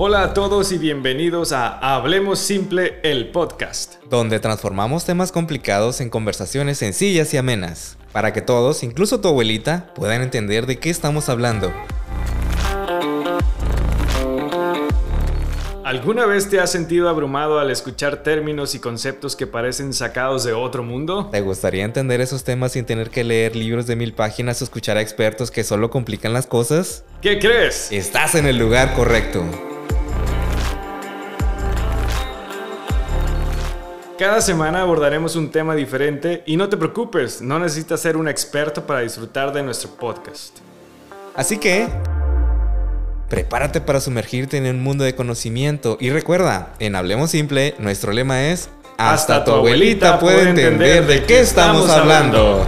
Hola a todos y bienvenidos a Hablemos Simple, el podcast, donde transformamos temas complicados en conversaciones sencillas y amenas, para que todos, incluso tu abuelita, puedan entender de qué estamos hablando. ¿Alguna vez te has sentido abrumado al escuchar términos y conceptos que parecen sacados de otro mundo? ¿Te gustaría entender esos temas sin tener que leer libros de mil páginas o escuchar a expertos que solo complican las cosas? ¿Qué crees? Estás en el lugar correcto. Cada semana abordaremos un tema diferente y no te preocupes, no necesitas ser un experto para disfrutar de nuestro podcast. Así que, prepárate para sumergirte en un mundo de conocimiento y recuerda, en Hablemos Simple, nuestro lema es, hasta, tu abuelita puede entender de qué estamos hablando.